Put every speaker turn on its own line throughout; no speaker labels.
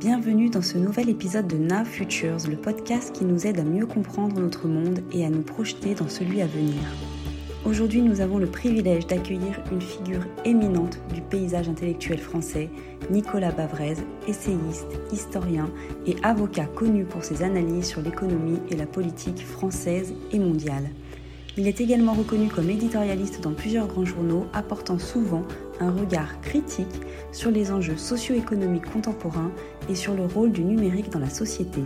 Bienvenue dans ce nouvel épisode de Now Futures, le podcast qui nous aide à mieux comprendre notre monde et à nous projeter dans celui à venir. Aujourd'hui, nous avons le privilège d'accueillir une figure éminente du paysage intellectuel français, Nicolas Bavrez, essayiste, historien et avocat connu pour ses analyses sur l'économie et la politique française et mondiale. Il est également reconnu comme éditorialiste dans plusieurs grands journaux, apportant souvent un regard critique sur les enjeux socio-économiques contemporains et sur le rôle du numérique dans la société.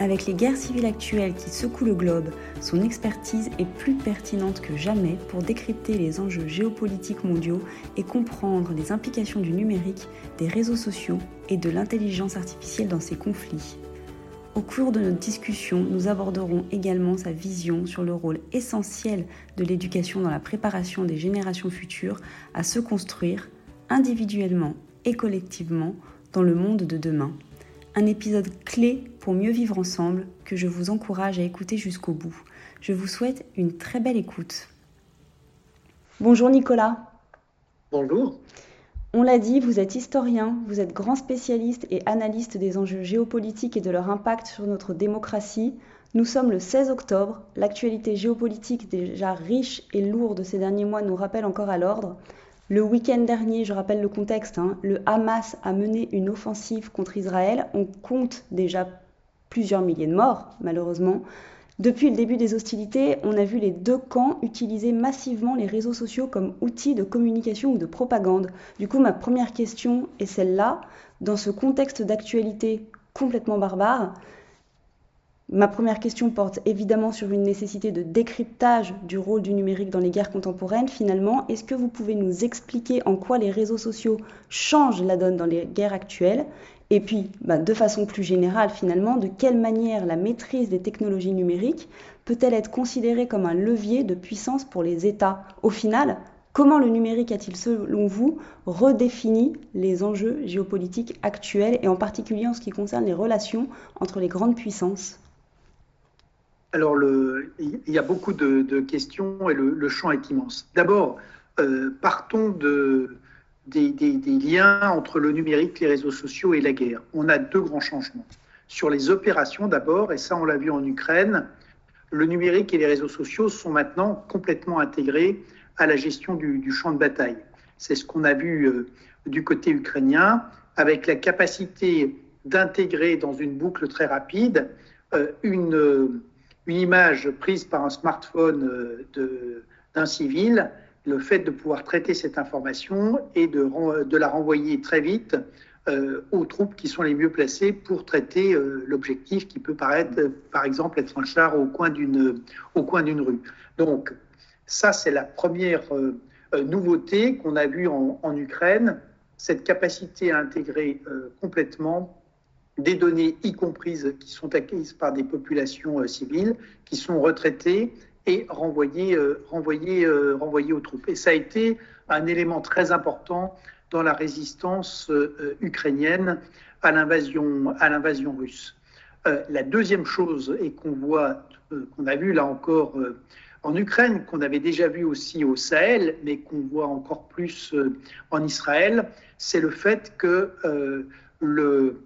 Avec les guerres civiles actuelles qui secouent le globe, son expertise est plus pertinente que jamais pour décrypter les enjeux géopolitiques mondiaux et comprendre les implications du numérique, des réseaux sociaux et de l'intelligence artificielle dans ces conflits. Au cours de notre discussion, nous aborderons également sa vision sur le rôle essentiel de l'éducation dans la préparation des générations futures à se construire individuellement et collectivement dans le monde de demain. Un épisode clé pour mieux vivre ensemble que je vous encourage à écouter jusqu'au bout. Je vous souhaite une très belle écoute. Bonjour Nicolas.
Bonjour.
On l'a dit, vous êtes historien, vous êtes grand spécialiste et analyste des enjeux géopolitiques et de leur impact sur notre démocratie. Nous sommes le 16 octobre, l'actualité géopolitique déjà riche et lourde ces derniers mois nous rappelle encore à l'ordre. Le week-end dernier, je rappelle le contexte, hein, le Hamas a mené une offensive contre Israël. On compte déjà plusieurs milliers de morts, malheureusement. Depuis le début des hostilités, on a vu les deux camps utiliser massivement les réseaux sociaux comme outils de communication ou de propagande. Du coup, ma première question est celle-là. Dans ce contexte d'actualité complètement barbare, Ma première question porte évidemment sur une nécessité de décryptage du rôle du numérique dans les guerres contemporaines. Finalement, est-ce que vous pouvez nous expliquer en quoi les réseaux sociaux changent la donne dans les guerres actuelles? Et puis, bah, de façon plus générale, finalement, de quelle manière la maîtrise des technologies numériques peut-elle être considérée comme un levier de puissance pour les États Au final, Comment le numérique a-t-il, selon vous, redéfini les enjeux géopolitiques actuels et en particulier en ce qui concerne les relations entre les grandes puissances
alors, le, il y a beaucoup de, questions et le, champ est immense. D'abord, euh, partons de, des, liens entre le numérique, les réseaux sociaux et la guerre. On a deux grands changements. Sur les opérations d'abord, et ça on l'a vu en Ukraine, le numérique et les réseaux sociaux sont maintenant complètement intégrés à la gestion du, champ de bataille. C'est ce qu'on a vu euh, du côté ukrainien, avec la capacité d'intégrer dans une boucle très rapide euh, une une image prise par un smartphone euh, d'un civil, le fait de pouvoir traiter cette information et de, la renvoyer très vite euh, aux troupes qui sont les mieux placées pour traiter euh, l'objectif qui peut paraître, par exemple, être un char au coin d'une rue. Donc, ça, c'est la première nouveauté qu'on a vue en, en, Ukraine, cette capacité à intégrer complètement des données, y compris qui sont acquises par des populations euh, civiles, qui sont retraitées et renvoyées, euh, renvoyées, euh, renvoyées aux troupes. Et ça a été un élément très important dans la résistance ukrainienne à l'invasion, à l'invasion russe. la deuxième chose, et qu'on voit, qu'on a vu là encore en Ukraine, qu'on avait déjà vu aussi au Sahel, mais qu'on voit encore plus en Israël, c'est le fait que le,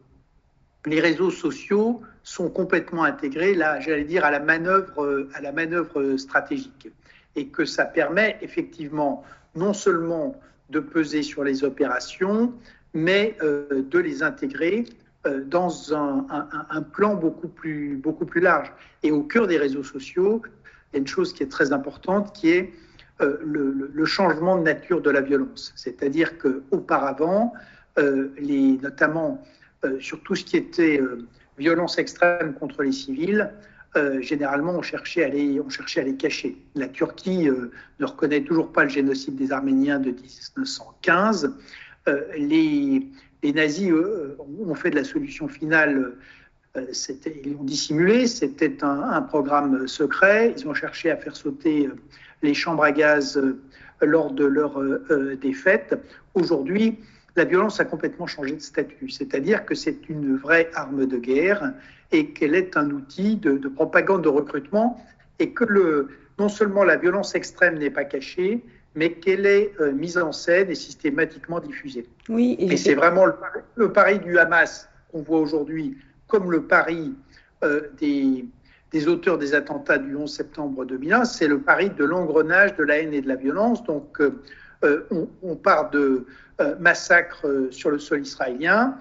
les réseaux sociaux sont complètement intégrés, là, j'allais dire, à la manœuvre, à la manœuvre stratégique. Et que ça permet effectivement non seulement de peser sur les opérations, mais euh, de les intégrer euh, dans un, plan beaucoup plus, beaucoup plus large. Et au cœur des réseaux sociaux, il y a une chose qui est très importante, qui est euh, le, changement de nature de la violence. C'est-à-dire qu'auparavant, les, notamment euh, sur tout ce qui était euh, violence extrême contre les civils, euh, généralement, on cherchait, à les, cacher. La Turquie ne reconnaît toujours pas le génocide des Arméniens de 1915. les, nazis ont fait de la solution finale, ils l'ont dissimulé, c'était un, un, programme secret. Ils ont cherché à faire sauter les chambres à gaz lors de leur défaite. Aujourd'hui, la violence a complètement changé de statut, c'est-à-dire que c'est une vraie arme de guerre et qu'elle est un outil de, propagande de recrutement et que le, non seulement la violence extrême n'est pas cachée, mais qu'elle est mise en scène et systématiquement diffusée. Oui, et, c'est vraiment le, pari du Hamas qu'on voit aujourd'hui comme le pari des, des, auteurs des attentats du 11 septembre 2001, c'est le pari de l'engrenage de la haine et de la violence. Donc, on, on, part de massacres sur le sol israélien,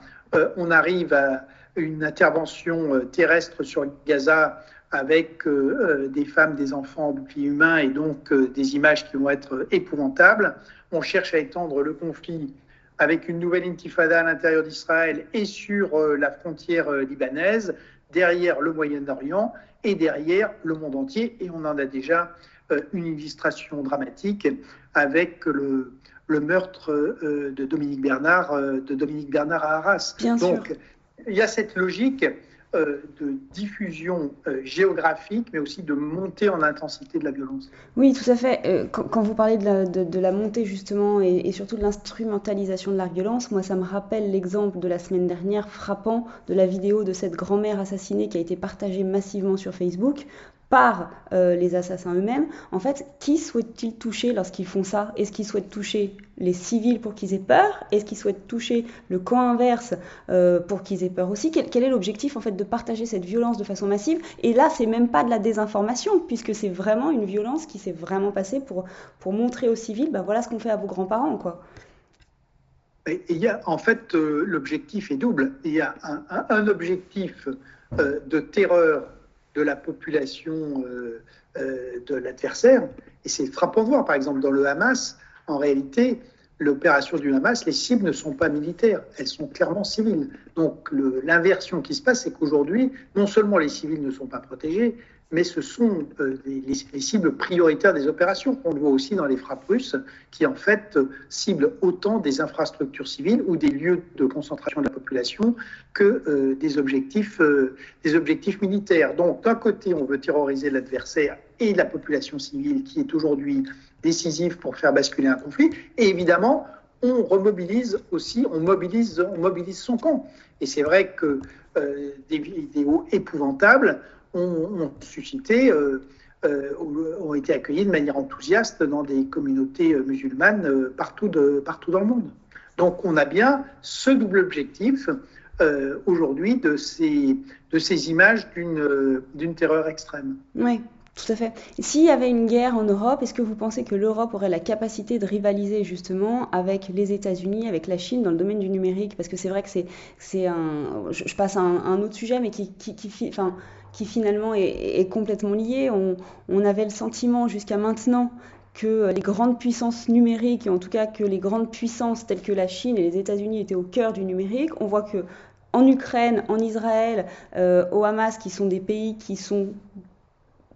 on arrive à une intervention terrestre sur Gaza avec euh, euh, des femmes, des enfants en bouclier humain et donc euh, des images qui vont être épouvantables. On cherche à étendre le conflit avec une nouvelle intifada à l'intérieur d'Israël et sur la frontière libanaise, derrière le Moyen-Orient et derrière le monde entier. Et on en a déjà une illustration dramatique avec le, le meurtre de Dominique Bernard, de Dominique Bernard à Arras.
Bien
Donc, il y a cette logique euh, de diffusion euh, géographique, mais aussi de montée en intensité de la violence.
Oui, tout à fait. Euh, quand, vous parlez de la, de, la montée justement et, surtout de l'instrumentalisation de la violence, moi ça me rappelle l'exemple de la semaine dernière frappant de la vidéo de cette grand-mère assassinée qui a été partagée massivement sur Facebook par euh, les assassins eux-mêmes, en fait, qui souhaitent-ils toucher lorsqu'ils font ça? Est-ce qu'ils souhaitent toucher les civils pour qu'ils aient peur? Est-ce qu'ils souhaitent toucher le camp inverse euh, pour qu'ils aient peur aussi? Quel, est l'objectif en fait de partager cette violence de façon massive? Et là, c'est même pas de la désinformation, puisque c'est vraiment une violence qui s'est vraiment passée pour, pour montrer aux civils, ben voilà ce qu'on fait à vos grands-parents, quoi.
il y a, en fait, euh, l'objectif est double. Il y a un, objectif de terreur de la population euh, euh, de l'adversaire. Et c'est frappant de voir, par exemple, dans le Hamas, en réalité, l'opération du Hamas, les cibles ne sont pas militaires, elles sont clairement civiles. Donc l'inversion qui se passe, c'est qu'aujourd'hui, non seulement les civils ne sont pas protégés, mais ce sont euh, les, cibles prioritaires des opérations. On le voit aussi dans les frappes russes, qui en fait ciblent autant des infrastructures civiles ou des lieux de concentration de la population que euh, des, objectifs, euh, des objectifs militaires. Donc d'un côté, on veut terroriser l'adversaire et la population civile, qui est aujourd'hui décisive pour faire basculer un conflit, et évidemment, on remobilise aussi, on mobilise, on mobilise son camp. Et c'est vrai que des vidéos épouvantables ont, suscité, euh, euh, ont été accueillis de manière enthousiaste dans des communautés euh, musulmanes partout, dans le monde. Donc on a bien ce double objectif aujourd'hui de ces, images d'une terreur extrême.
Oui. Tout à fait. S'il y avait une guerre en Europe, est-ce que vous pensez que l'Europe aurait la capacité de rivaliser justement avec les États-Unis, avec la Chine dans le domaine du numérique? Parce que c'est vrai que c'est un. Je, passe à un, autre sujet, mais qui, qui, qui finalement est, complètement lié. On, avait le sentiment jusqu'à maintenant que les grandes puissances numériques, et en tout cas que les grandes puissances telles que la Chine et les États-Unis étaient au cœur du numérique. On voit que en Ukraine, en Israël, euh, au Hamas, qui sont des pays qui sont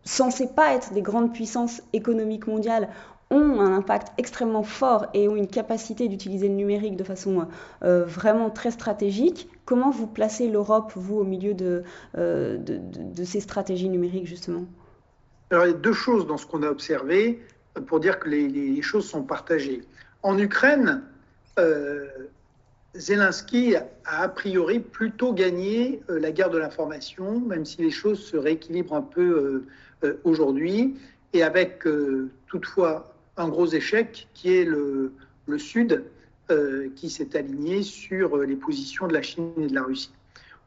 censés pas être des grandes puissances économiques mondiales, ont un impact extrêmement fort et ont une capacité d'utiliser le numérique de façon euh, vraiment très stratégique. Comment vous placez l'Europe, vous, au milieu de, euh, ces stratégies numériques, justement?
Alors, il y a deux choses dans ce qu'on a observé pour dire que les, choses sont partagées. En Ukraine, euh, Zelensky a a priori plutôt gagné la guerre de l'information, même si les choses se rééquilibrent un peu aujourd'hui, et avec toutefois un gros échec qui est le, le Sud euh, qui s'est aligné sur les positions de la Chine et de la Russie.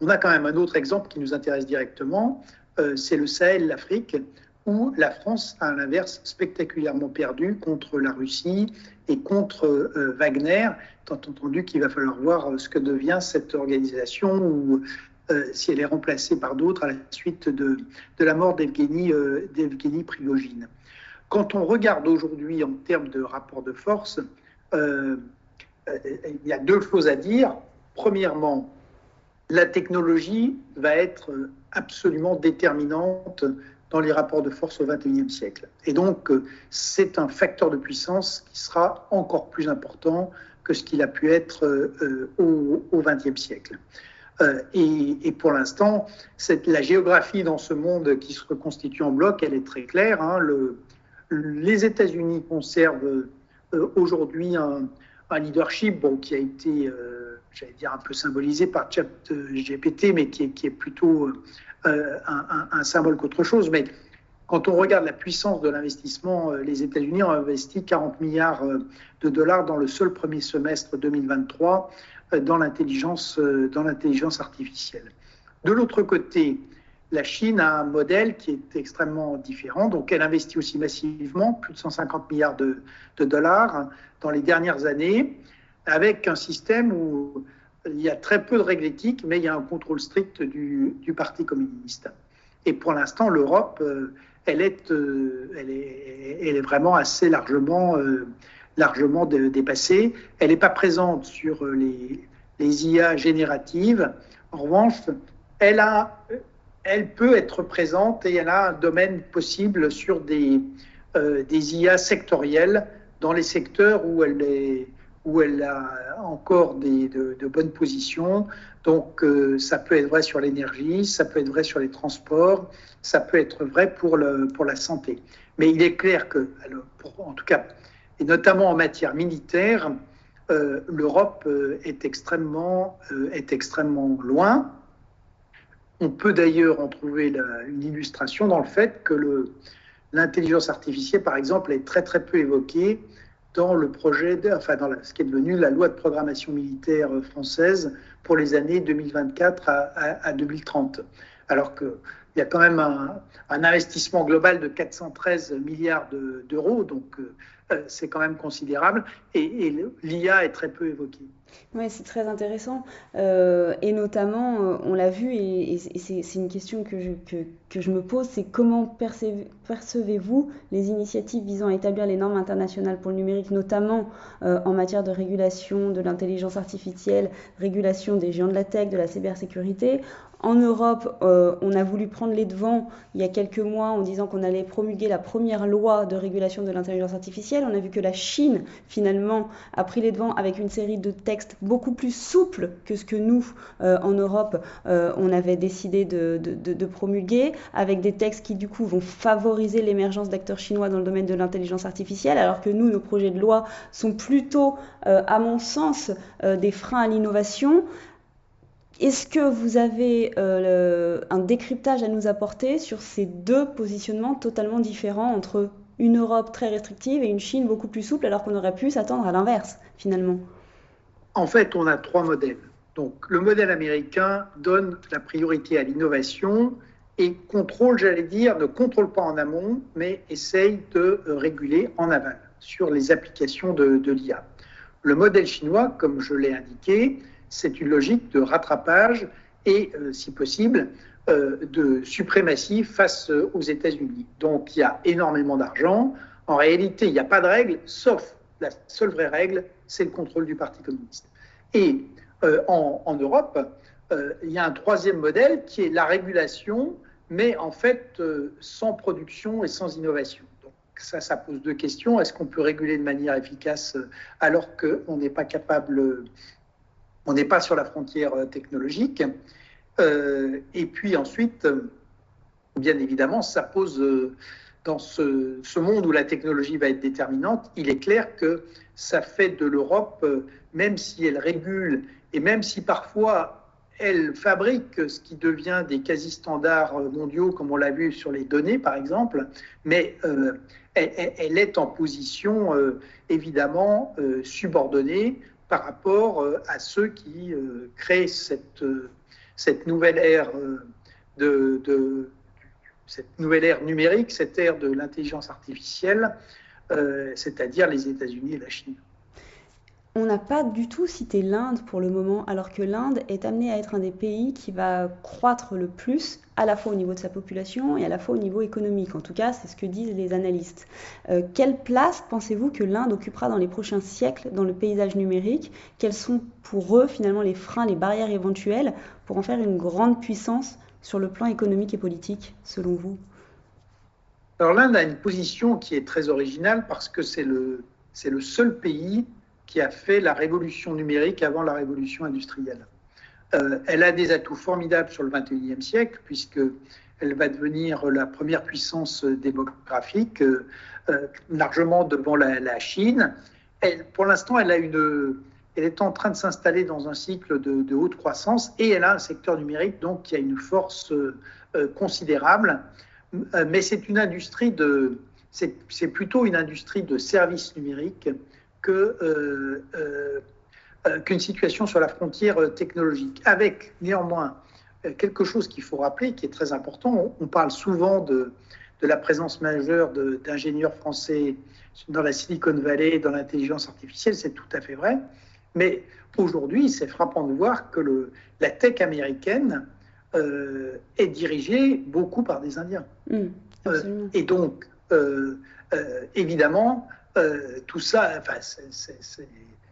On a quand même un autre exemple qui nous intéresse directement, euh, c'est le Sahel, l'Afrique, où la France a à l'inverse spectaculairement perdu contre la Russie et contre euh, Wagner, tant entendu qu'il va falloir voir ce que devient cette organisation ou si elle est remplacée par d'autres à la suite de, de la mort d'Evgeny Prigogine. Quand on regarde aujourd'hui en termes de rapport de force, euh, euh, il y a deux choses à dire. Premièrement, la technologie va être absolument déterminante dans les rapports de force au XXIe siècle. Et donc, c'est un facteur de puissance qui sera encore plus important que ce qu'il a pu être euh, au XXe siècle. et, pour l'instant, la géographie dans ce monde qui se reconstitue en bloc, elle est très claire. Hein. Les États-Unis conservent euh, aujourd'hui un, leadership qui a été, euh, j'allais dire, un peu symbolisé par ChatGPT, mais qui est, plutôt euh, un, symbole qu'autre chose. Mais quand on regarde la puissance de l'investissement, les États-Unis ont investi 40 milliards de dollars dans le seul premier semestre 2023 euh, dans l'intelligence, dans l'intelligence artificielle. De l'autre côté, la Chine a un modèle qui est extrêmement différent. Donc, elle investit aussi massivement, plus de 150 milliards de, dollars dans les dernières années, avec un système où il y a très peu de règles éthiques, mais il y a un contrôle strict du, Parti communiste. Et pour l'instant, l'Europe elle est, euh, elle est, vraiment assez largement, euh, largement dépassée. Elle n'est pas présente sur euh, les, les, IA génératives. En revanche, elle, a, elle peut être présente et elle a un domaine possible sur des, des IA sectorielles dans les secteurs où elle, a encore des, de, bonnes positions. Donc, ça peut être vrai sur l'énergie, ça peut être vrai sur les transports, ça peut être vrai pour, la santé. Mais il est clair que, en tout cas, et notamment en matière militaire, euh, l'Europe euh, euh, est extrêmement loin. On peut d'ailleurs en trouver une illustration dans le fait que l'intelligence artificielle, par exemple, est très très peu évoquée dans le projet, de, enfin dans ce qui est devenu la loi de programmation militaire française pour les années 2024 à, à 2030. Alors que il y a quand même un, investissement global de 413 milliards d'euros, euh, c'est quand même considérable, et, l'IA est très peu évoquée.
Oui, c'est très intéressant. Euh, et notamment, on l'a vu, et, c'est une question que je, que, je me pose, c'est comment percevez-vous les initiatives visant à établir les normes internationales pour le numérique, notamment en matière de régulation de l'intelligence artificielle, régulation des géants de la tech, de la cybersécurité en Europe, euh, on a voulu prendre les devants il y a quelques mois en disant qu'on allait promulguer la première loi de régulation de l'intelligence artificielle. On a vu que la Chine, finalement, a pris les devants avec une série de textes beaucoup plus souples que ce que nous, euh, en Europe, euh, on avait décidé de, de, promulguer, avec des textes qui, du coup, vont favoriser l'émergence d'acteurs chinois dans le domaine de l'intelligence artificielle, alors que nous, nos projets de loi sont plutôt, à mon sens, des freins à l'innovation. Est-ce que vous avez euh, un décryptage à nous apporter sur ces deux positionnements totalement différents entre une Europe très restrictive et une Chine beaucoup plus souple, alors qu'on aurait pu s'attendre à l'inverse, finalement?
En fait, on a trois modèles. Donc, le modèle américain donne la priorité à l'innovation et contrôle, j'allais dire, ne contrôle pas en amont, mais essaye de réguler en aval sur les applications de, de l'IA. Le modèle chinois, comme je l'ai indiqué, c'est une logique de rattrapage et, euh, si possible, euh, de suprématie face aux États-Unis. Donc il y a énormément d'argent. En réalité, il n'y a pas de règle, sauf la seule vraie règle, c'est le contrôle du Parti communiste. Et euh, en, Europe, il y a un troisième modèle qui est la régulation, mais en fait sans production et sans innovation. Donc ça, ça pose deux questions. Est-ce qu'on peut réguler de manière efficace alors qu'on n'est pas capable on n'est pas sur la frontière euh, technologique. Euh, et puis ensuite, euh, bien évidemment, ça pose, dans ce, monde où la technologie va être déterminante, il est clair que ça fait de l'Europe, même si elle régule et même si parfois elle fabrique ce qui devient des quasi-standards mondiaux, comme on l'a vu sur les données, par exemple, mais elle, est en position évidemment subordonnée par rapport euh, à ceux qui euh, créent cette, euh, cette nouvelle ère de, de, cette nouvelle ère numérique, cette ère de l'intelligence artificielle, c'est-à-dire les États-Unis et la Chine.
On n'a pas du tout cité l'Inde pour le moment, alors que l'Inde est amenée à être un des pays qui va croître le plus, à la fois au niveau de sa population et à la fois au niveau économique. En tout cas, c'est ce que disent les analystes. Euh, quelle place pensez-vous que l'Inde occupera dans les prochains siècles dans le paysage numérique? Quels sont pour eux finalement les freins, les barrières éventuelles pour en faire une grande puissance sur le plan économique et politique, selon vous?
Alors l'Inde a une position qui est très originale parce que c'est le, c'est le seul pays qui a fait la révolution numérique avant la révolution industrielle. Euh, elle a des atouts formidables sur le 21e siècle, puisqu'elle va devenir la première puissance démographique, euh, largement devant la, Chine. Elle, pour l'instant, elle, elle est en train de s'installer dans un cycle de, haute croissance et elle a un secteur numérique donc, qui a une force euh, considérable. mais c'est une industrie de, c'est plutôt une industrie de services numériques que qu'une situation sur la frontière technologique, avec néanmoins quelque chose qu'il faut rappeler, qui est très important. On, parle souvent de, de, la présence majeure d'ingénieurs français dans la Silicon Valley, dans l'intelligence artificielle, c'est tout à fait vrai. Mais aujourd'hui, c'est frappant de voir que le, la tech américaine euh, est dirigée beaucoup par des Indiens. Mmh, euh, et donc, euh, évidemment, tout ça, enfin,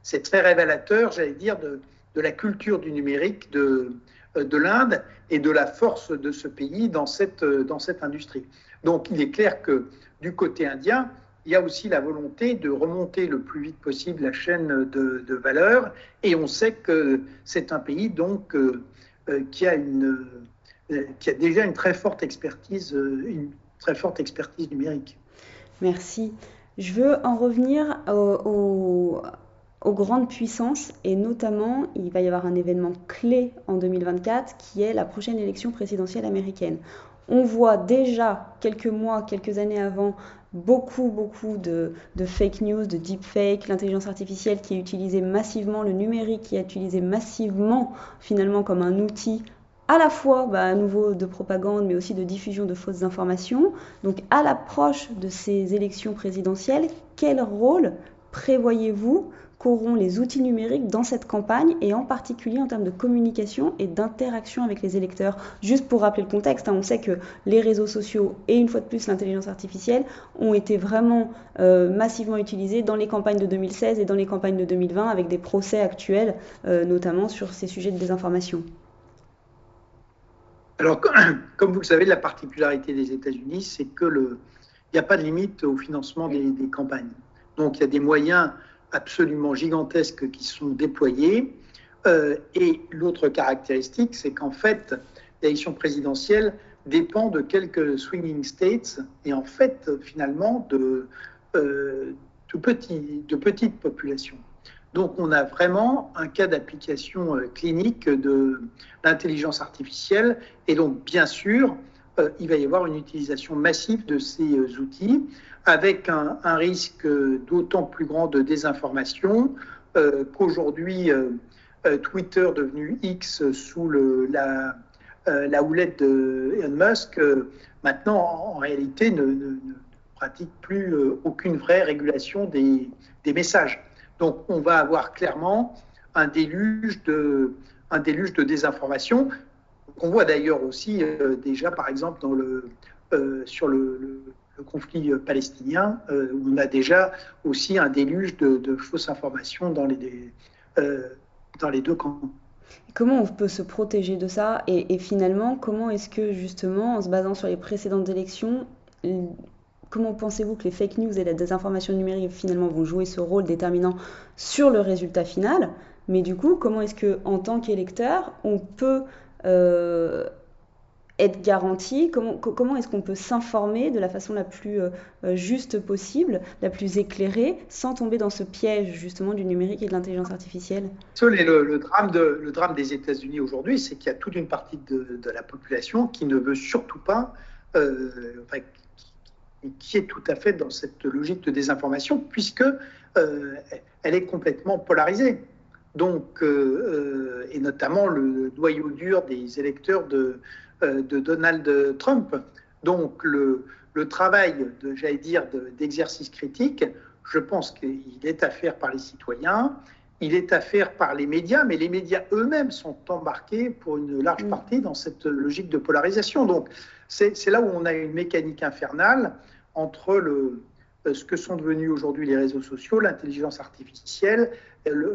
c'est très révélateur, j'allais dire, de, de, la culture du numérique de, de l'Inde et de la force de ce pays dans cette, dans cette industrie. Donc, il est clair que du côté indien, il y a aussi la volonté de remonter le plus vite possible la chaîne de, de valeur. Et on sait que c'est un pays donc euh, euh, qui, a une, euh, qui a déjà une très forte expertise, une très forte expertise numérique.
Merci. Je veux en revenir aux grandes puissances et notamment il va y avoir un événement clé en 2024 qui est la prochaine élection présidentielle américaine. On voit déjà quelques mois, quelques années avant beaucoup, beaucoup de, fake news, de deepfake, l'intelligence artificielle qui est utilisée massivement, le numérique qui est utilisé massivement finalement comme un outil à la fois bah, à nouveau de propagande, mais aussi de diffusion de fausses informations. Donc à l'approche de ces élections présidentielles, quel rôle prévoyez-vous qu'auront les outils numériques dans cette campagne et en particulier en termes de communication et d'interaction avec les électeurs? Juste pour rappeler le contexte, hein, on sait que les réseaux sociaux et une fois de plus l'intelligence artificielle ont été vraiment euh, massivement utilisés dans les campagnes de 2016 et dans les campagnes de 2020 avec des procès actuels, euh, notamment sur ces sujets de désinformation.
Alors, comme vous le savez, la particularité des États-Unis, c'est que il n'y a pas de limite au financement des, campagnes. Donc, il y a des moyens absolument gigantesques qui sont déployés. Euh, et l'autre caractéristique, c'est qu'en fait, l'élection présidentielle dépend de quelques swinging states et en fait, finalement, de, euh, de petites populations. Donc, on a vraiment un cas d'application euh, clinique de l'intelligence artificielle. Et donc, bien sûr, il va y avoir une utilisation massive de ces outils avec un, risque d'autant plus grand de désinformation euh, qu'aujourd'hui, euh, euh, Twitter, devenu X sous la, la, houlette de Elon Musk, maintenant, en, réalité, ne, pratique plus aucune vraie régulation des, des, messages. Donc, on va avoir clairement un déluge de, un déluge de désinformation qu'on voit d'ailleurs aussi déjà, par exemple, le, sur le conflit euh, palestinien, euh, où on a déjà aussi un déluge de, fausses informations dans les, euh, dans les deux camps.
Comment on peut se protéger de ça? Et, finalement, comment est-ce que justement, en se basant sur les précédentes élections, comment pensez-vous que les fake news et la désinformation numérique finalement vont jouer ce rôle déterminant sur le résultat final? Mais du coup, comment est-ce que, en tant qu'électeur, on peut être garanti? Comment, est-ce qu'on peut s'informer de la façon la plus euh, euh, juste possible, la plus éclairée, sans tomber dans ce piège justement du numérique et de l'intelligence artificielle?
Le, le, drame des États-Unis aujourd'hui, c'est qu'il y a toute une partie de, la population qui ne veut surtout pas, euh, est tout à fait dans cette logique de désinformation, puisque elle est complètement polarisée. Donc, et notamment le noyau dur des électeurs de, euh, de Donald Trump. Donc le, le travail, j'allais dire, d'exercice critique, je pense qu'il est à faire par les citoyens, il est à faire par les médias, mais les médias eux-mêmes sont embarqués pour une large mm. partie dans cette logique de polarisation. Donc c'est là où on a une mécanique infernale entre le, euh, ce que sont devenus aujourd'hui les réseaux sociaux, l'intelligence artificielle,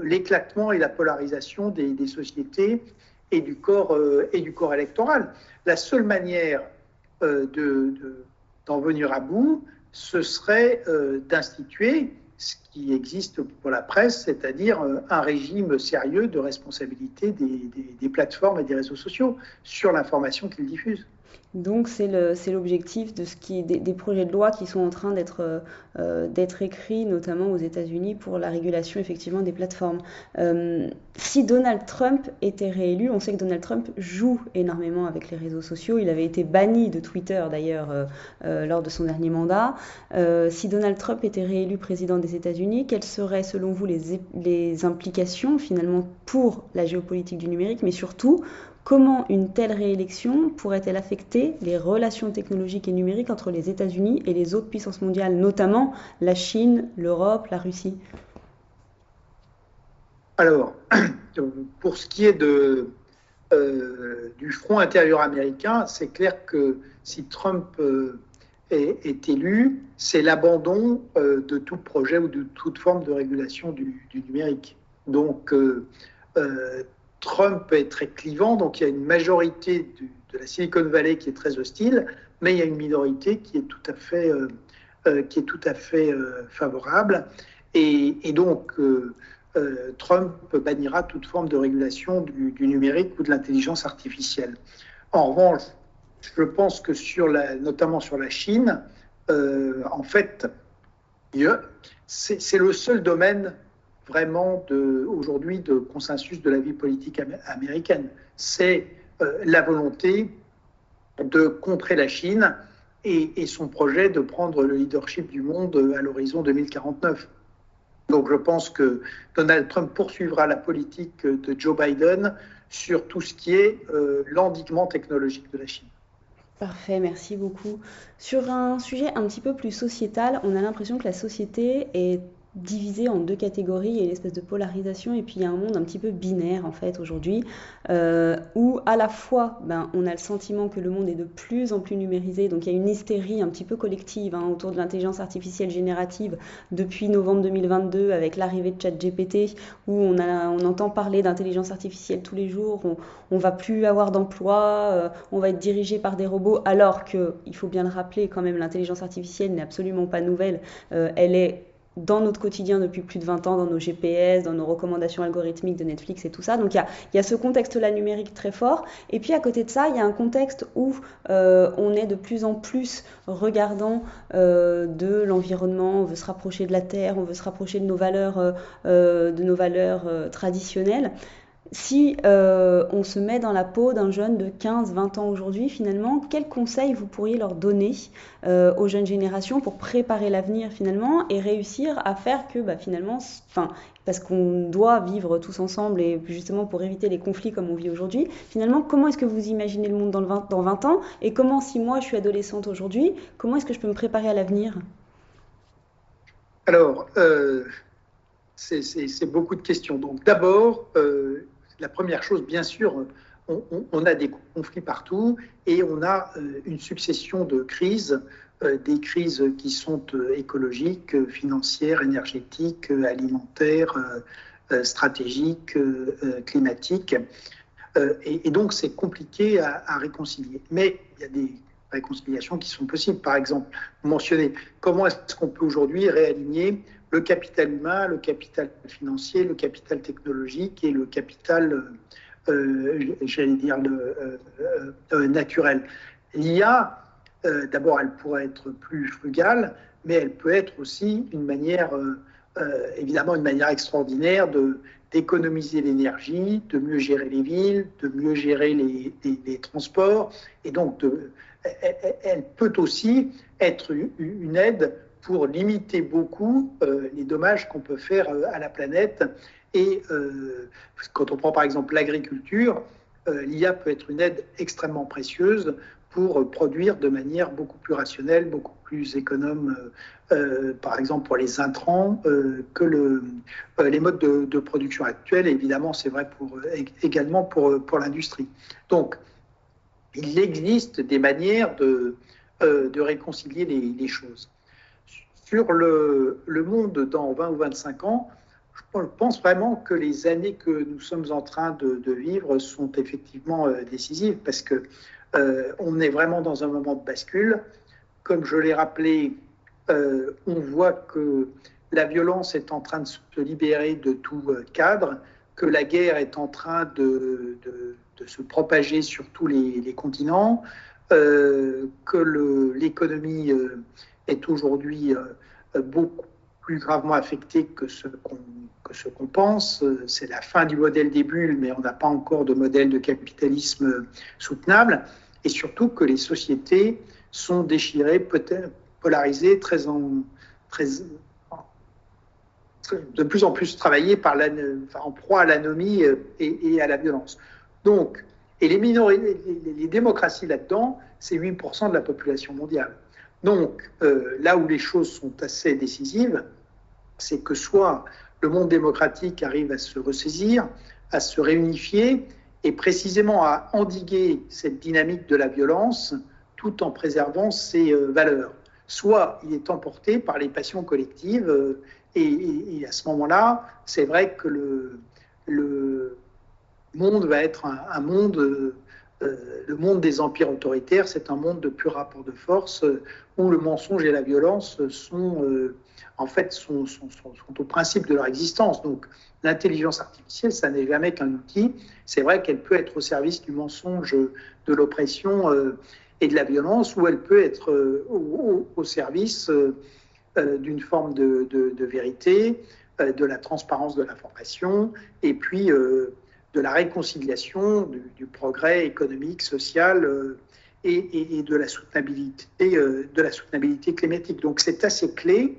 l'éclatement et la polarisation des, sociétés et du corps, euh, et du corps électoral. La seule manière euh, d'en de, venir à bout, ce serait euh, d'instituer ce qui existe pour la presse, c'est-à-dire un régime sérieux de responsabilité des, plateformes et des réseaux sociaux sur l'information qu'ils diffusent.
Donc c'est l'objectif des, projets de loi qui sont en train d'être euh, d'être écrits, notamment aux États-Unis, pour la régulation effectivement des plateformes. Euh, si Donald Trump était réélu, on sait que Donald Trump joue énormément avec les réseaux sociaux. Il avait été banni de Twitter d'ailleurs euh, lors de son dernier mandat. si Donald Trump était réélu président des États-Unis, quelles seraient selon vous les implications finalement pour la géopolitique du numérique, mais surtout Comment une telle réélection pourrait-elle affecter les relations technologiques et numériques entre les États-Unis et les autres puissances mondiales, notamment la Chine, l'Europe, la Russie?
Alors, pour ce qui est euh, du front intérieur américain, c'est clair que si Trump euh, est, élu, c'est l'abandon euh, de tout projet ou de toute forme de régulation du, du numérique. Donc, Trump est très clivant, donc il y a une majorité de la Silicon Valley qui est très hostile, mais il y a une minorité qui est tout à fait, euh, euh, euh, favorable. Et, donc, Trump bannira toute forme de régulation du, numérique ou de l'intelligence artificielle. En revanche, je pense que sur la, notamment sur la Chine, en fait, c'est le seul domaine vraiment aujourd'hui de consensus de la vie politique américaine. C'est euh, la volonté de contrer la Chine et, son projet de prendre le leadership du monde à l'horizon 2049. Donc je pense que Donald Trump poursuivra la politique de Joe Biden sur tout ce qui est euh, l'endiguement technologique de la Chine.
Parfait, merci beaucoup. Sur un sujet un petit peu plus sociétal, on a l'impression que la société est divisé en deux catégories, il y a une espèce de polarisation et puis il y a un monde un petit peu binaire en fait aujourd'hui euh, où à la fois ben, on a le sentiment que le monde est de plus en plus numérisé, donc il y a une hystérie un petit peu collective hein, autour de l'intelligence artificielle générative depuis novembre 2022 avec l'arrivée de ChatGPT où on, a, on entend parler d'intelligence artificielle tous les jours, on, on va plus avoir d'emploi, euh, on va être dirigé par des robots alors que, il faut bien le rappeler quand même, l'intelligence artificielle n'est absolument pas nouvelle, euh, elle est dans notre quotidien depuis plus de 20 ans, dans nos GPS, dans nos recommandations algorithmiques de Netflix et tout ça. Donc il y a, ce contexte-là numérique très fort. Et puis à côté de ça, il y a un contexte où euh, on est de plus en plus regardant euh, de l'environnement, on veut se rapprocher de la Terre, on veut se rapprocher de nos valeurs, euh, de nos valeurs traditionnelles si euh, on se met dans la peau d'un jeune de 15-20 ans aujourd'hui, finalement, quels conseils vous pourriez leur donner euh, aux jeunes générations pour préparer l'avenir finalement et réussir à faire que bah, finalement, parce qu'on doit vivre tous ensemble et justement pour éviter les conflits comme on vit aujourd'hui, finalement, comment est-ce que vous imaginez le monde dans, 20, dans 20 ans et comment, si moi je suis adolescente aujourd'hui, comment est-ce que je peux me préparer à l'avenir?
Alors, euh, c'est beaucoup de questions. Donc d'abord, la première chose, bien sûr, on, a des conflits partout et on a euh, une succession de crises, euh, des crises qui sont euh, écologiques, financières, énergétiques, alimentaires, stratégiques, climatiques. Et, donc, c'est compliqué à, à, réconcilier. Mais il y a des réconciliations qui sont possibles. Par exemple, vous mentionnez comment est-ce qu'on peut aujourd'hui réaligner le capital humain, le capital financier, le capital technologique et le capital, euh, j'allais dire, euh, euh, naturel. L'IA, d'abord, elle pourrait être plus frugale, mais elle peut être aussi une manière, évidemment, une manière extraordinaire de d'économiser l'énergie, de mieux gérer les villes, de mieux gérer les, transports, et donc elle peut aussi être une aide pour limiter beaucoup euh, les dommages qu'on peut faire euh, à la planète. Et euh, quand on prend par exemple l'agriculture, l'IA peut être une aide extrêmement précieuse pour produire de manière beaucoup plus rationnelle, beaucoup plus économe, par exemple pour les intrants, que le, les modes de, production actuels. Évidemment, c'est vrai également pour, l'industrie. Donc, il existe des manières de, réconcilier les choses sur le, monde dans 20 ou 25 ans, je pense vraiment que les années que nous sommes en train de, vivre sont effectivement euh, décisives parce que euh, on est vraiment dans un moment de bascule. Comme je l'ai rappelé, euh, on voit que la violence est en train de se libérer de tout cadre, que la guerre est en train de, se propager sur tous les, les continents, que l'économie est aujourd'hui beaucoup plus gravement affectée que ce qu'on pense. C'est la fin du modèle des bulles, mais on n'a pas encore de modèle de capitalisme soutenable. Et surtout que les sociétés sont déchirées, polarisées, très de plus en plus travaillées par en proie à l'anomie et, à la violence. Donc, et les, minorités, les, démocraties là-dedans, c'est 8% de la population mondiale. Donc, euh, là où les choses sont assez décisives, c'est que soit le monde démocratique arrive à se ressaisir, à se réunifier et précisément à endiguer cette dynamique de la violence tout en préservant ses euh, valeurs. Soit il est emporté par les passions collectives euh, et, à ce moment-là, c'est vrai que le, monde va être un, monde, le monde des empires autoritaires, c'est un monde de pur rapport de force où le mensonge et la violence sont en fait, sont, au principe de leur existence. Donc, l'intelligence artificielle, ça n'est jamais qu'un outil. C'est vrai qu'elle peut être au service du mensonge, de l'oppression euh, et de la violence, ou elle peut être euh, au, service euh, d'une forme de, vérité, de la transparence de l'information, et puis de la réconciliation, du, progrès économique, social. Et, et, de la soutenabilité, de la soutenabilité climatique. Donc c'est assez clé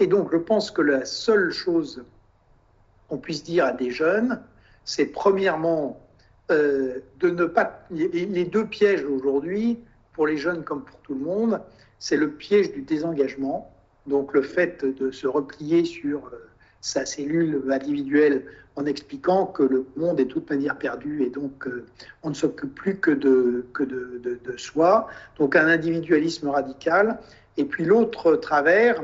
et donc, je pense que la seule chose qu'on puisse dire à des jeunes, c'est premièrement euh, de ne pas. Les deux pièges aujourd'hui, pour les jeunes comme pour tout le monde, c'est le piège du désengagement, donc le fait de se replier sur euh, sa cellule individuelle en expliquant que le monde est de toute manière perdu et donc euh, on ne s'occupe plus que, de, que de, de, soi, donc un individualisme radical. Et puis l'autre travers,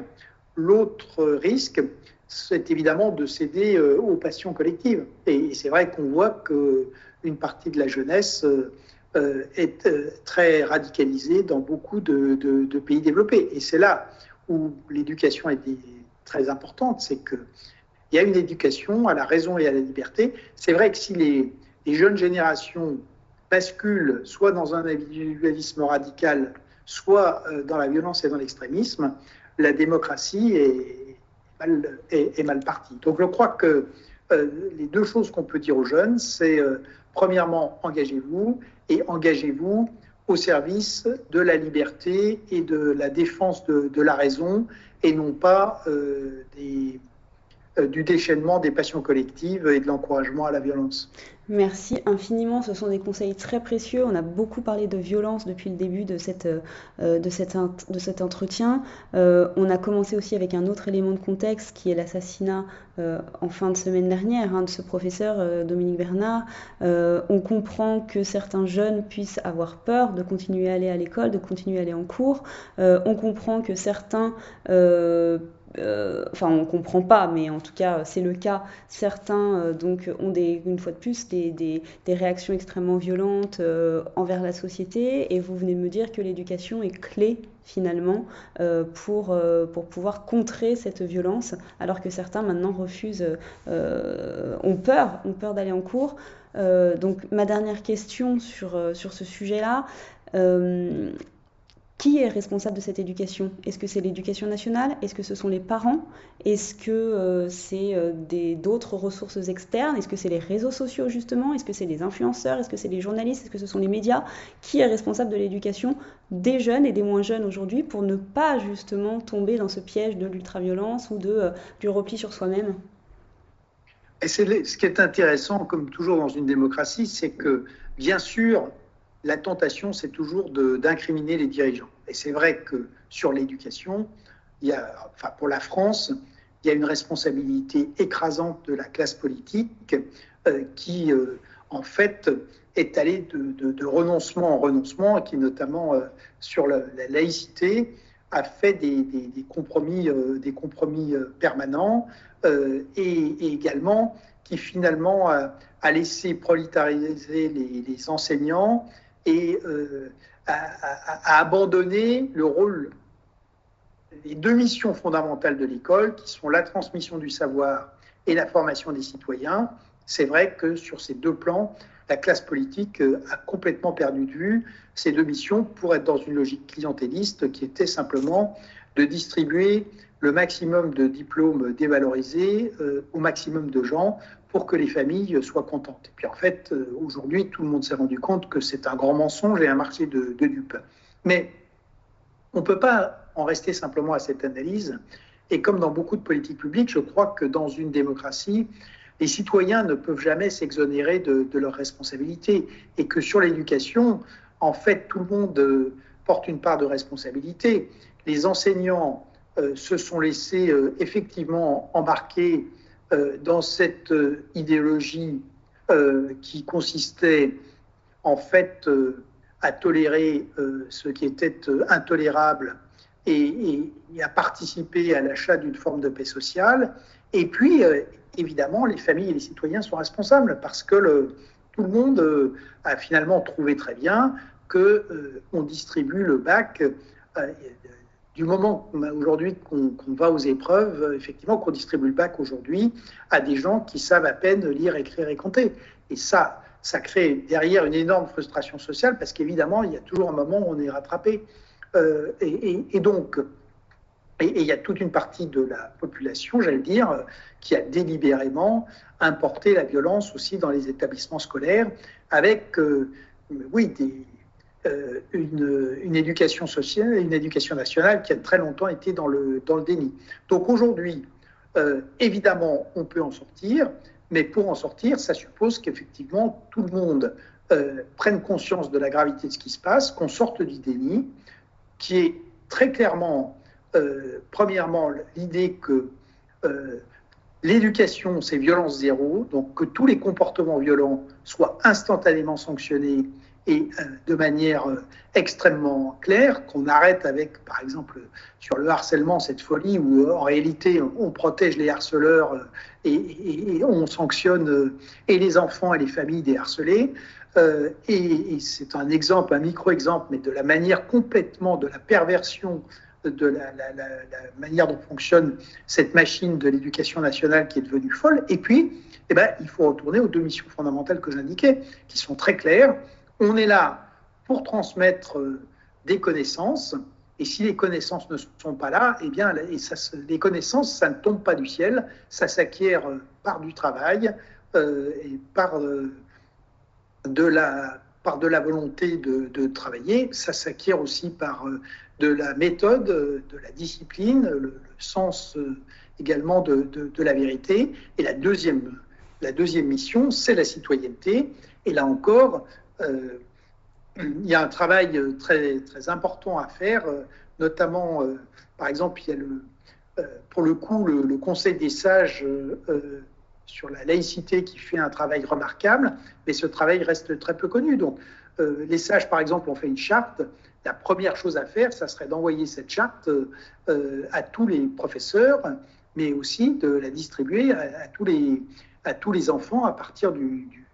L'autre risque, c'est évidemment de céder euh, aux passions collectives. Et c'est vrai qu'on voit qu'une partie de la jeunesse euh, est très radicalisée dans beaucoup de, pays développés. Et c'est là où l'éducation est très importante, c'est qu'il y a une éducation à la raison et à la liberté. C'est vrai que si les, jeunes générations basculent soit dans un individualisme radical, soit dans la violence et dans l'extrémisme, la démocratie est mal, est, partie. Donc je crois que euh, les deux choses qu'on peut dire aux jeunes, c'est euh, premièrement, engagez-vous et engagez-vous au service de la liberté et de la défense de, la raison et non pas euh, des, du déchaînement des passions collectives et de l'encouragement à la violence.
Merci infiniment, ce sont des conseils très précieux. On a beaucoup parlé de violence depuis le début de, cette, euh, de, cet, de cet entretien. Euh, on a commencé aussi avec un autre élément de contexte qui est l'assassinat euh, en fin de semaine dernière hein, de ce professeur Dominique Bernard. on comprend que certains jeunes puissent avoir peur de continuer à aller à l'école, de continuer à aller en cours. on comprend que certains euh, enfin on comprend pas, mais en tout cas c'est le cas. Certains euh, donc ont une fois de plus des, réactions extrêmement violentes euh, envers la société, et vous venez me dire que l'éducation est clé finalement pour, pour pouvoir contrer cette violence, alors que certains maintenant refusent, ont peur, ont peur d'aller en cours. donc ma dernière question sur, sur ce sujet-là. Qui est responsable de cette éducation? Est-ce que c'est l'éducation nationale? Est-ce que ce sont les parents? Est-ce que euh, c'est euh, d'autres ressources externes? Est-ce que c'est les réseaux sociaux justement? Est-ce que c'est les influenceurs? Est-ce que c'est les journalistes? Est-ce que ce sont les médias? Qui est responsable de l'éducation des jeunes et des moins jeunes aujourd'hui pour ne pas justement tomber dans ce piège de l'ultraviolence ou de, euh, du repli sur soi-même?
Et ce qui est intéressant, comme toujours dans une démocratie, c'est que, bien sûr, la tentation, c'est toujours d'incriminer les dirigeants. Et c'est vrai que sur l'éducation, enfin, pour la France, il y a une responsabilité écrasante de la classe politique euh, qui, euh, en fait, est allée de, renoncement en renoncement, et qui, notamment euh, sur la, laïcité, a fait des, compromis, des compromis permanents et, également qui, finalement, a, laissé prolétariser les enseignants et euh, à, abandonner le rôle, les deux missions fondamentales de l'école, qui sont la transmission du savoir et la formation des citoyens. C'est vrai que sur ces deux plans, la classe politique a complètement perdu de vue ces deux missions pour être dans une logique clientéliste qui était simplement de distribuer le maximum de diplômes dévalorisés au maximum de gens pour que les familles soient contentes. Et puis en fait, aujourd'hui, tout le monde s'est rendu compte que c'est un grand mensonge et un marché de, de dupes. Mais on ne peut pas en rester simplement à cette analyse. Et comme dans beaucoup de politiques publiques, je crois que dans une démocratie, les citoyens ne peuvent jamais s'exonérer de, leurs responsabilités. Et que sur l'éducation, en fait, tout le monde euh, porte une part de responsabilité. Les enseignants euh, se sont laissés euh, effectivement embarquer dans cette idéologie qui consistait en fait à tolérer ce qui était intolérable et, à participer à l'achat d'une forme de paix sociale. Et puis, euh, évidemment, les familles et les citoyens sont responsables parce que tout le monde euh, a finalement trouvé très bien qu'on euh, distribue le bac du moment aujourd'hui qu'on va aux épreuves, effectivement, qu'on distribue le bac aujourd'hui à des gens qui savent à peine lire, écrire et compter. Et ça, ça crée derrière une énorme frustration sociale parce qu'évidemment, il y a toujours un moment où on est rattrapé. Euh, et, donc, il y a toute une partie de la population, j'allais dire, qui a délibérément importé la violence aussi dans les établissements scolaires, avec, euh, oui, euh, une, éducation sociale, une éducation nationale qui a très longtemps été dans le, dans le déni. Donc aujourd'hui, évidemment, on peut en sortir, mais pour en sortir, ça suppose qu'effectivement, tout le monde prenne conscience de la gravité de ce qui se passe, qu'on sorte du déni, qui est très clairement, euh, premièrement, l'idée que euh, l'éducation, c'est violence zéro, donc que tous les comportements violents soient instantanément sanctionnés et euh, de manière extrêmement claire, qu'on arrête avec, par exemple, sur le harcèlement, cette folie où en réalité on protège les harceleurs et, on sanctionne et les enfants et les familles des harcelés, euh, et, c'est un exemple, un micro-exemple, mais de la manière complètement, de la perversion de la, manière dont fonctionne cette machine de l'éducation nationale qui est devenue folle. Et puis, eh ben, il faut retourner aux deux missions fondamentales que j'indiquais, qui sont très claires. On est là pour transmettre euh, des connaissances, et si les connaissances ne sont pas là, eh bien, les connaissances, ça ne tombe pas du ciel, ça s'acquiert euh, par du travail et par de la, par de la volonté de, travailler, ça s'acquiert aussi par euh, de la méthode, de la discipline, le, sens euh, également de, la vérité. Et la deuxième, la deuxième mission, c'est la citoyenneté. Et là encore, euh, il y a un travail très, très important à faire, notamment, par exemple, il y a le, pour le coup, le, Conseil des sages sur la laïcité qui fait un travail remarquable, mais ce travail reste très peu connu. Donc, euh, les sages, par exemple, ont fait une charte. La première chose à faire, ça serait d'envoyer cette charte euh, à tous les professeurs, mais aussi de la distribuer à, tous, les, à tous les enfants à partir du,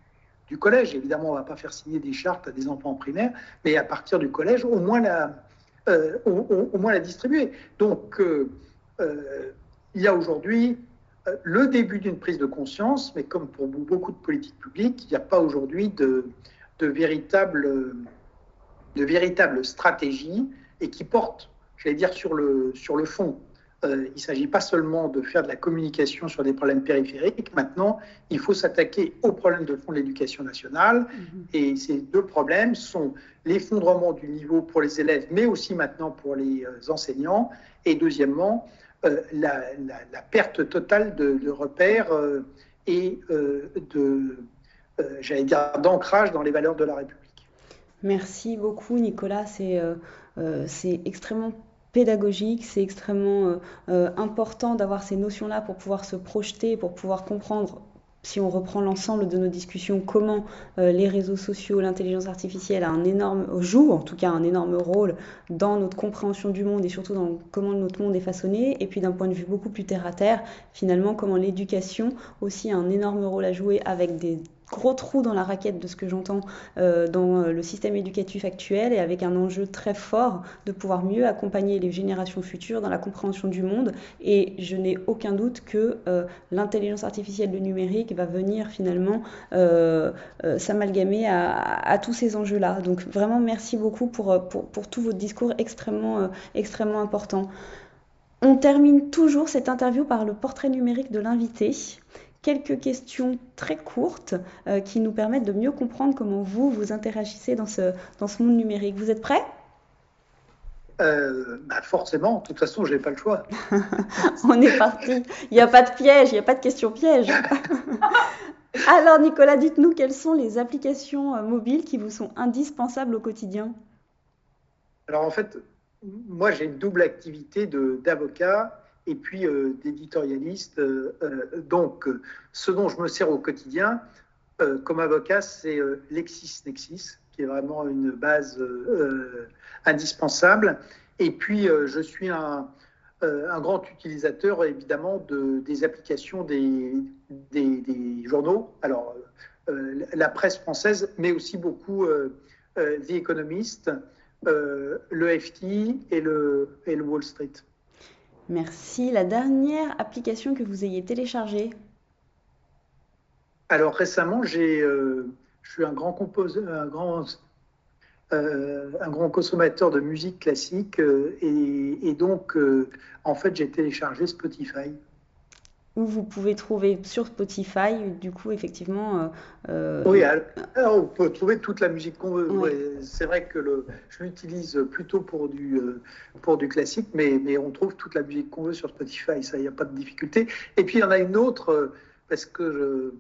collège. Évidemment, on ne va pas faire signer des chartes à des enfants en primaire, mais à partir du collège, au moins la, euh, moins la distribuer. Donc, il y a aujourd'hui euh, le début d'une prise de conscience, mais comme pour beaucoup de politiques publiques, il n'y a pas aujourd'hui de, de, véritable, de véritable stratégie et qui porte, j'allais dire, sur le, sur le fond. Euh, il ne s'agit pas seulement de faire de la communication sur des problèmes périphériques. Maintenant, il faut s'attaquer aux problèmes de fond de l'éducation nationale. Mm-hmm. Et ces deux problèmes sont l'effondrement du niveau pour les élèves, mais aussi maintenant pour les euh, enseignants. Et deuxièmement, euh, la, perte totale de, repères euh, et de, j'allais dire, d'ancrage dans les valeurs de la République.
Merci beaucoup, Nicolas. C'est c'est extrêmement pédagogique, c'est extrêmement important d'avoir ces notions-là pour pouvoir se projeter, pour pouvoir comprendre si on reprend l'ensemble de nos discussions, comment euh, les réseaux sociaux, l'intelligence artificielle a un énorme, joue en tout cas un énorme rôle dans notre compréhension du monde et surtout dans comment notre monde est façonné. Et puis d'un point de vue beaucoup plus terre à terre, finalement, comment l'éducation aussi a un énorme rôle à jouer avec des gros trou dans la raquette de ce que j'entends euh, dans le système éducatif actuel et avec un enjeu très fort de pouvoir mieux accompagner les générations futures dans la compréhension du monde. Et je n'ai aucun doute que euh, l'intelligence artificielle, le numérique va venir finalement euh, s'amalgamer à, tous ces enjeux-là. Donc vraiment merci beaucoup pour, pour, pour tout votre discours extrêmement, extrêmement important. On termine toujours cette interview par le portrait numérique de l'invité quelques questions très courtes euh, qui nous permettent de mieux comprendre comment vous vous interagissez dans ce, dans ce monde numérique. Vous êtes prêts?
Euh, bah forcément, de toute façon, je n'ai pas le choix.
On est parti. Il n'y a pas de piège, il n'y a pas de question piège. Alors, Nicolas, dites-nous quelles sont les applications euh, mobiles qui vous sont indispensables au quotidien?
Alors, en fait, moi, j'ai une double activité d'avocat et puis euh, d'éditorialiste. Euh, euh, donc, ce dont je me sers au quotidien comme avocat, c'est LexisNexis, qui est vraiment une base indispensable. Et puis, je suis un, grand utilisateur, évidemment, de, des applications des, journaux. Alors, la presse française, mais aussi beaucoup The Economist, le FT et le Wall Street.
Merci. La dernière application que vous ayez téléchargée
Alors récemment, euh, je suis euh, un grand consommateur de musique classique euh, et, donc en fait j'ai téléchargé Spotify
où vous pouvez trouver sur Spotify, du coup, effectivement. Euh,
euh, oui, alors, on peut trouver toute la musique qu'on veut. C'est vrai que le, je l'utilise plutôt pour du, euh, pour du classique, mais, mais on trouve toute la musique qu'on veut sur Spotify, ça, il n'y a pas de difficulté. Et puis, il y en a une autre, parce que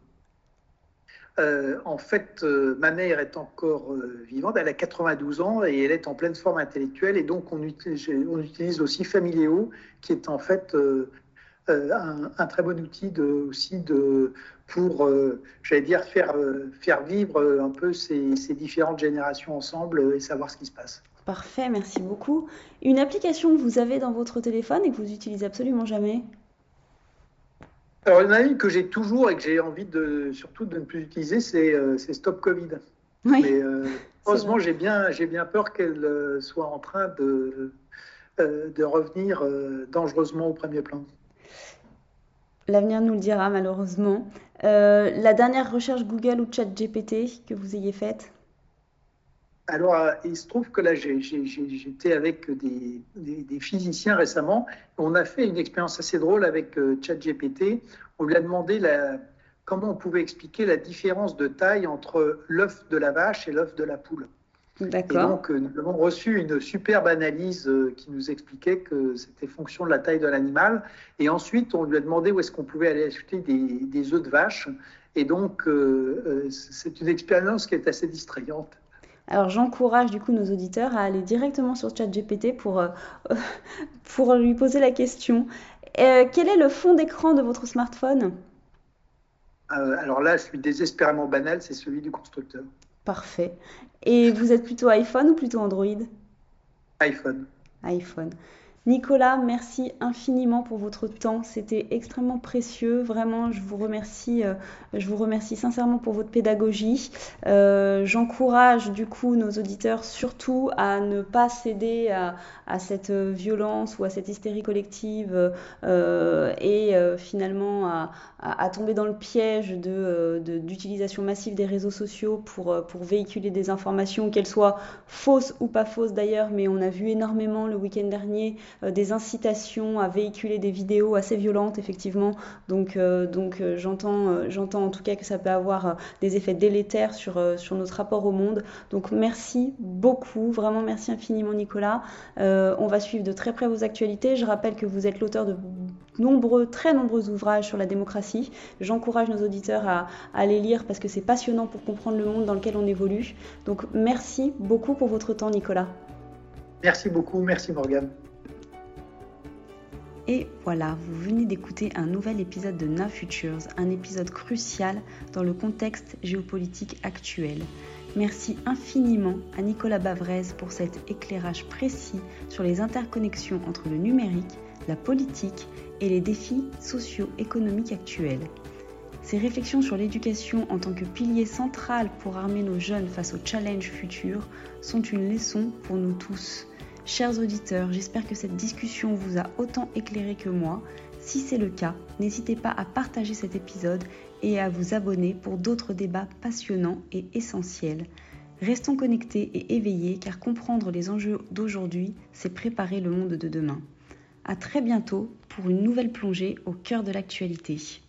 je, en fait, ma mère est encore vivante, elle a 92 ans et elle est en pleine forme intellectuelle, et donc on utilise, on utilise aussi Familio, qui est en fait euh, un, très bon outil de, aussi de, pour, euh, j'allais dire, faire, euh, faire vivre un peu ces, ces, différentes générations ensemble et savoir ce qui se passe.
Parfait, merci beaucoup. Une application que vous avez dans votre téléphone et que vous utilisez absolument jamais?
Alors, il y en a une que j'ai toujours et que j'ai envie de, surtout de ne plus utiliser, c'est Stop Covid. Oui. Mais heureusement, j'ai bien, bien peur qu'elle soit en train de, de revenir dangereusement au premier plan.
L'avenir nous le dira malheureusement. Euh, la dernière recherche Google ou ChatGPT que vous ayez faite
alors, euh, il se trouve que là, j'étais avec des, physiciens récemment. On a fait une expérience assez drôle avec euh, ChatGPT. On lui a demandé comment on pouvait expliquer la différence de taille entre l'œuf de la vache et l'œuf de la poule. Et donc, euh, nous avons reçu une superbe analyse euh, qui nous expliquait que c'était fonction de la taille de l'animal. Et ensuite, on lui a demandé où est-ce qu'on pouvait aller acheter des, œufs de vache. Et donc, euh, c'est une expérience qui est assez distrayante.
Alors j'encourage du coup nos auditeurs à aller directement sur ChatGPT pour, pour lui poser la question. quel est le fond d'écran de votre smartphone?
Alors là, je suis désespérément banal, c'est celui du constructeur.
Parfait. Et vous êtes plutôt iPhone ou plutôt Android?
iPhone.
iPhone. Nicolas, merci infiniment pour votre temps. C'était extrêmement précieux. Vraiment, je vous remercie, euh, je vous remercie sincèrement pour votre pédagogie. Euh, j'encourage du coup nos auditeurs surtout à ne pas céder à, cette violence ou à cette hystérie collective euh, et finalement à, tomber dans le piège d'utilisation massive des réseaux sociaux pour, véhiculer des informations, qu'elles soient fausses ou pas fausses d'ailleurs, mais on a vu énormément le week-end dernier euh, des incitations à véhiculer des vidéos assez violentes, effectivement. Donc, euh, donc euh, j'entends, j'entends en tout cas que ça peut avoir des effets délétères sur, sur notre rapport au monde. Donc, merci beaucoup, vraiment merci infiniment, Nicolas. on va suivre de très près vos actualités. Je rappelle que vous êtes l'auteur de nombreux, très nombreux ouvrages sur la démocratie. J'encourage nos auditeurs à, à, les lire parce que c'est passionnant pour comprendre le monde dans lequel on évolue. Donc merci beaucoup pour votre temps, Nicolas.
Merci beaucoup, merci Morgane.
Et voilà, vous venez d'écouter un nouvel épisode de Now Futures, un épisode crucial dans le contexte géopolitique actuel. Merci infiniment à Nicolas Bavrez pour cet éclairage précis sur les interconnexions entre le numérique, la politique et les défis socio-économiques actuels. Ces réflexions sur l'éducation en tant que pilier central pour armer nos jeunes face aux challenges futurs sont une leçon pour nous tous. Chers auditeurs, j'espère que cette discussion vous a autant éclairé que moi. Si c'est le cas, n'hésitez pas à partager cet épisode et à vous abonner pour d'autres débats passionnants et essentiels. Restons connectés et éveillés car comprendre les enjeux d'aujourd'hui, c'est préparer le monde de demain. À très bientôt pour une nouvelle plongée au cœur de l'actualité.